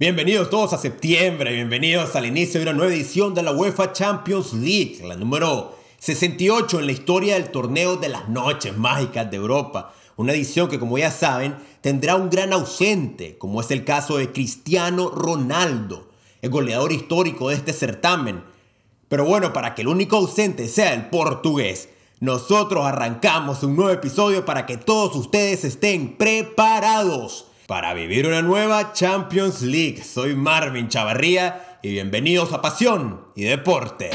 Bienvenidos todos a septiembre, bienvenidos al inicio de una nueva edición de la UEFA Champions League, la número 68 en la historia del torneo de las noches mágicas de Europa. Una edición que como ya saben tendrá un gran ausente, como es el caso de Cristiano Ronaldo, el goleador histórico de este certamen. Pero bueno, para que el único ausente sea el portugués, nosotros arrancamos un nuevo episodio para que todos ustedes estén preparados para vivir una nueva Champions League. Soy Marvin Chavarría y bienvenidos a Pasión y Deporte.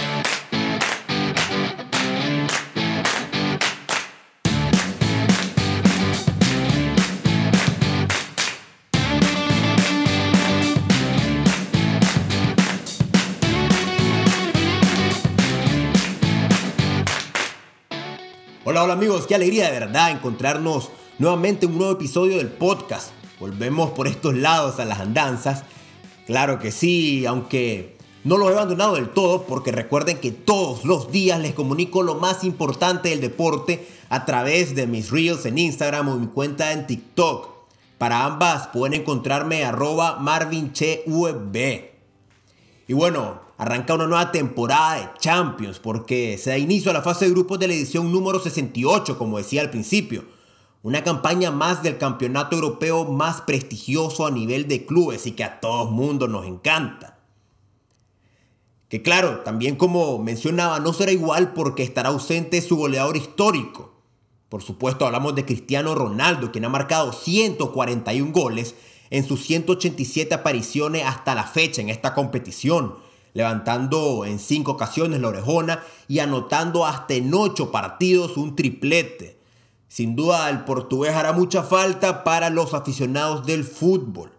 Hola, hola amigos, qué alegría de verdad encontrarnos nuevamente en un nuevo episodio del podcast volvemos por estos lados a las andanzas. Claro que sí, aunque no lo he abandonado del todo porque recuerden que todos los días les comunico lo más importante del deporte a través de mis reels en Instagram o mi cuenta en TikTok. Para ambas pueden encontrarme arroba marvinchev. Y bueno, arranca una nueva temporada de Champions porque se da inicio a la fase de grupos de la edición número 68, como decía al principio. Una campaña más del campeonato europeo más prestigioso a nivel de clubes y que a todo mundo nos encanta. Que claro, también como mencionaba, no será igual porque estará ausente su goleador histórico. Por supuesto, hablamos de Cristiano Ronaldo, quien ha marcado 141 goles en sus 187 apariciones hasta la fecha en esta competición, levantando en 5 ocasiones la orejona y anotando hasta en 8 partidos un triplete. Sin duda el portugués hará mucha falta para los aficionados del fútbol.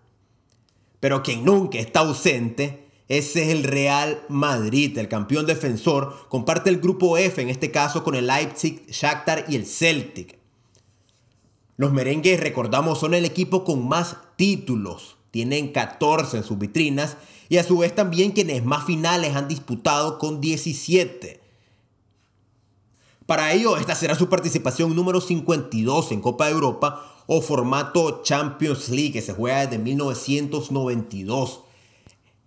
Pero quien nunca está ausente, ese es el Real Madrid, el campeón defensor, comparte el grupo F, en este caso con el Leipzig, Shakhtar y el Celtic. Los merengues, recordamos, son el equipo con más títulos, tienen 14 en sus vitrinas y a su vez también quienes más finales han disputado con 17. Para ello, esta será su participación número 52 en Copa de Europa o formato Champions League que se juega desde 1992.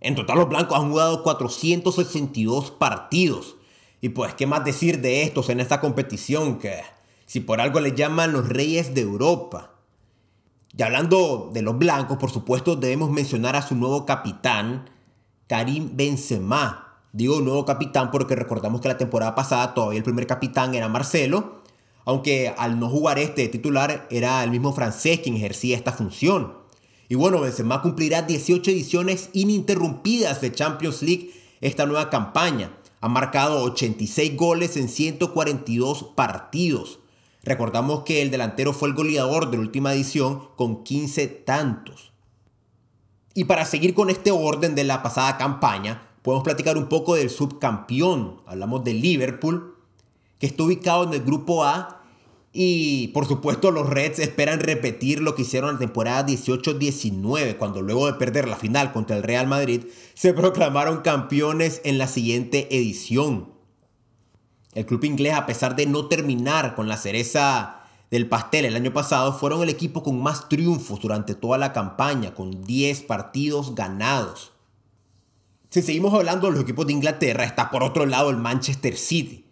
En total los blancos han jugado 462 partidos. Y pues, ¿qué más decir de estos en esta competición? Que si por algo les llaman los reyes de Europa. Y hablando de los blancos, por supuesto debemos mencionar a su nuevo capitán, Karim Benzema, Digo nuevo capitán porque recordamos que la temporada pasada todavía el primer capitán era Marcelo, aunque al no jugar este titular era el mismo francés quien ejercía esta función. Y bueno, Benzema cumplirá 18 ediciones ininterrumpidas de Champions League esta nueva campaña. Ha marcado 86 goles en 142 partidos. Recordamos que el delantero fue el goleador de la última edición con 15 tantos. Y para seguir con este orden de la pasada campaña, podemos platicar un poco del subcampeón. Hablamos de Liverpool, que está ubicado en el grupo A. Y por supuesto los Reds esperan repetir lo que hicieron en la temporada 18-19, cuando luego de perder la final contra el Real Madrid, se proclamaron campeones en la siguiente edición. El club inglés, a pesar de no terminar con la cereza del pastel el año pasado, fueron el equipo con más triunfos durante toda la campaña, con 10 partidos ganados. Si seguimos hablando de los equipos de Inglaterra, está por otro lado el Manchester City.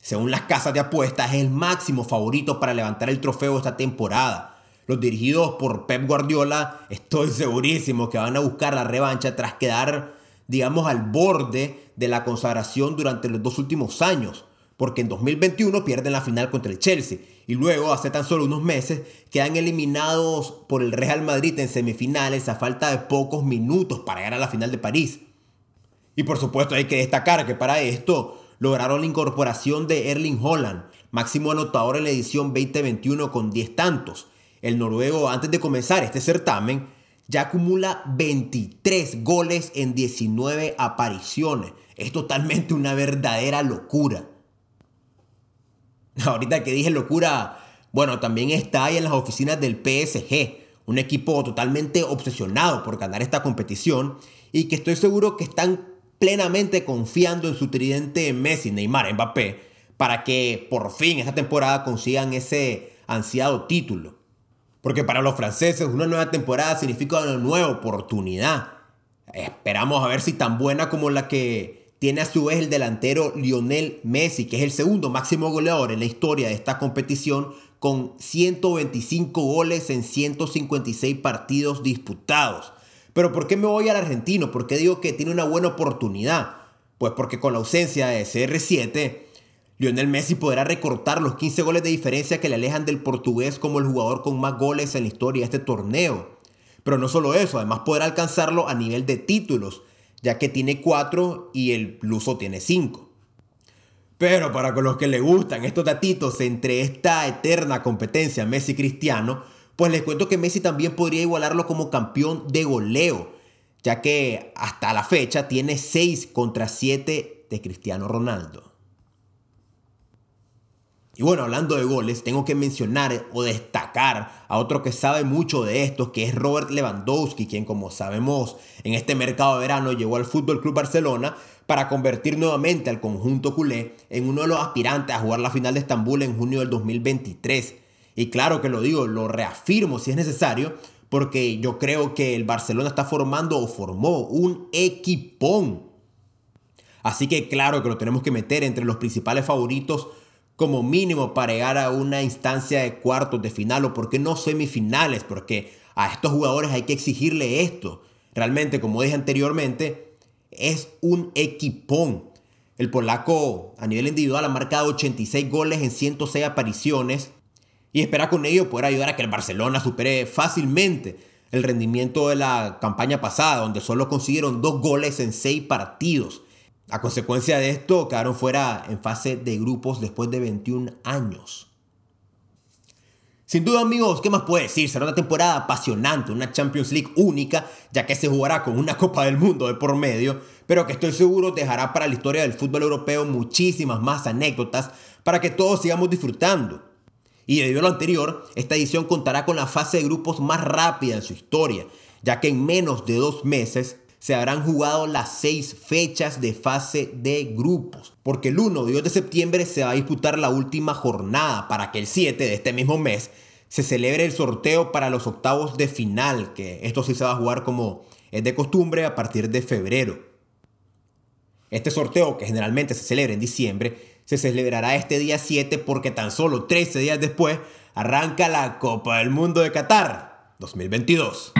Según las casas de apuestas, es el máximo favorito para levantar el trofeo esta temporada. Los dirigidos por Pep Guardiola, estoy segurísimo que van a buscar la revancha tras quedar, digamos, al borde de la consagración durante los dos últimos años. Porque en 2021 pierden la final contra el Chelsea y luego, hace tan solo unos meses, quedan eliminados por el Real Madrid en semifinales a falta de pocos minutos para llegar a la final de París. Y por supuesto hay que destacar que para esto lograron la incorporación de Erling Holland, máximo anotador en la edición 2021 con 10 tantos. El noruego antes de comenzar este certamen ya acumula 23 goles en 19 apariciones. Es totalmente una verdadera locura. Ahorita que dije locura, bueno, también está ahí en las oficinas del PSG, un equipo totalmente obsesionado por ganar esta competición y que estoy seguro que están plenamente confiando en su tridente Messi, Neymar, Mbappé, para que por fin esta temporada consigan ese ansiado título. Porque para los franceses una nueva temporada significa una nueva oportunidad. Esperamos a ver si tan buena como la que tiene a su vez el delantero Lionel Messi, que es el segundo máximo goleador en la historia de esta competición con 125 goles en 156 partidos disputados. Pero ¿por qué me voy al argentino? ¿Por qué digo que tiene una buena oportunidad? Pues porque con la ausencia de CR7 Lionel Messi podrá recortar los 15 goles de diferencia que le alejan del portugués como el jugador con más goles en la historia de este torneo. Pero no solo eso, además podrá alcanzarlo a nivel de títulos, ya que tiene 4 y el luso tiene 5. Pero para los que le gustan estos datitos entre esta eterna competencia Messi-Cristiano, pues les cuento que Messi también podría igualarlo como campeón de goleo, ya que hasta la fecha tiene 6 contra 7 de Cristiano Ronaldo. Y bueno, hablando de goles, tengo que mencionar o destacar a otro que sabe mucho de esto, que es Robert Lewandowski, quien como sabemos en este mercado de verano llegó al Fútbol Club Barcelona para convertir nuevamente al conjunto culé en uno de los aspirantes a jugar la final de Estambul en junio del 2023. Y claro que lo digo, lo reafirmo si es necesario, porque yo creo que el Barcelona está formando o formó un equipón. Así que claro que lo tenemos que meter entre los principales favoritos como mínimo para llegar a una instancia de cuartos de final o por qué no semifinales, porque a estos jugadores hay que exigirle esto. Realmente, como dije anteriormente, es un equipón. El polaco a nivel individual ha marcado 86 goles en 106 apariciones y espera con ello poder ayudar a que el Barcelona supere fácilmente el rendimiento de la campaña pasada, donde solo consiguieron dos goles en 6 partidos. A consecuencia de esto, quedaron fuera en fase de grupos después de 21 años. Sin duda amigos, ¿qué más puede decir? Será una temporada apasionante, una Champions League única, ya que se jugará con una Copa del Mundo de por medio, pero que estoy seguro dejará para la historia del fútbol europeo muchísimas más anécdotas para que todos sigamos disfrutando. Y debido a lo anterior, esta edición contará con la fase de grupos más rápida en su historia, ya que en menos de dos meses se habrán jugado las seis fechas de fase de grupos, porque el 1 y 2 de septiembre se va a disputar la última jornada para que el 7 de este mismo mes se celebre el sorteo para los octavos de final, que esto sí se va a jugar como es de costumbre a partir de febrero. Este sorteo, que generalmente se celebra en diciembre, se celebrará este día 7 porque tan solo 13 días después arranca la Copa del Mundo de Qatar 2022.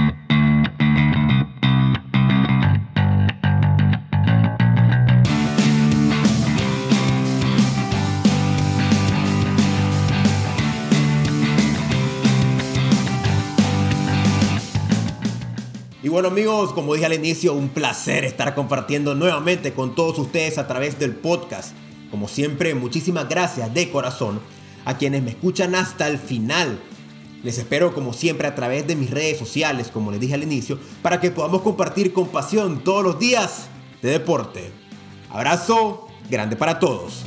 bueno amigos, como dije al inicio, un placer estar compartiendo nuevamente con todos ustedes a través del podcast. Como siempre, muchísimas gracias de corazón a quienes me escuchan hasta el final. Les espero como siempre a través de mis redes sociales, como les dije al inicio, para que podamos compartir con pasión todos los días de deporte. Abrazo grande para todos.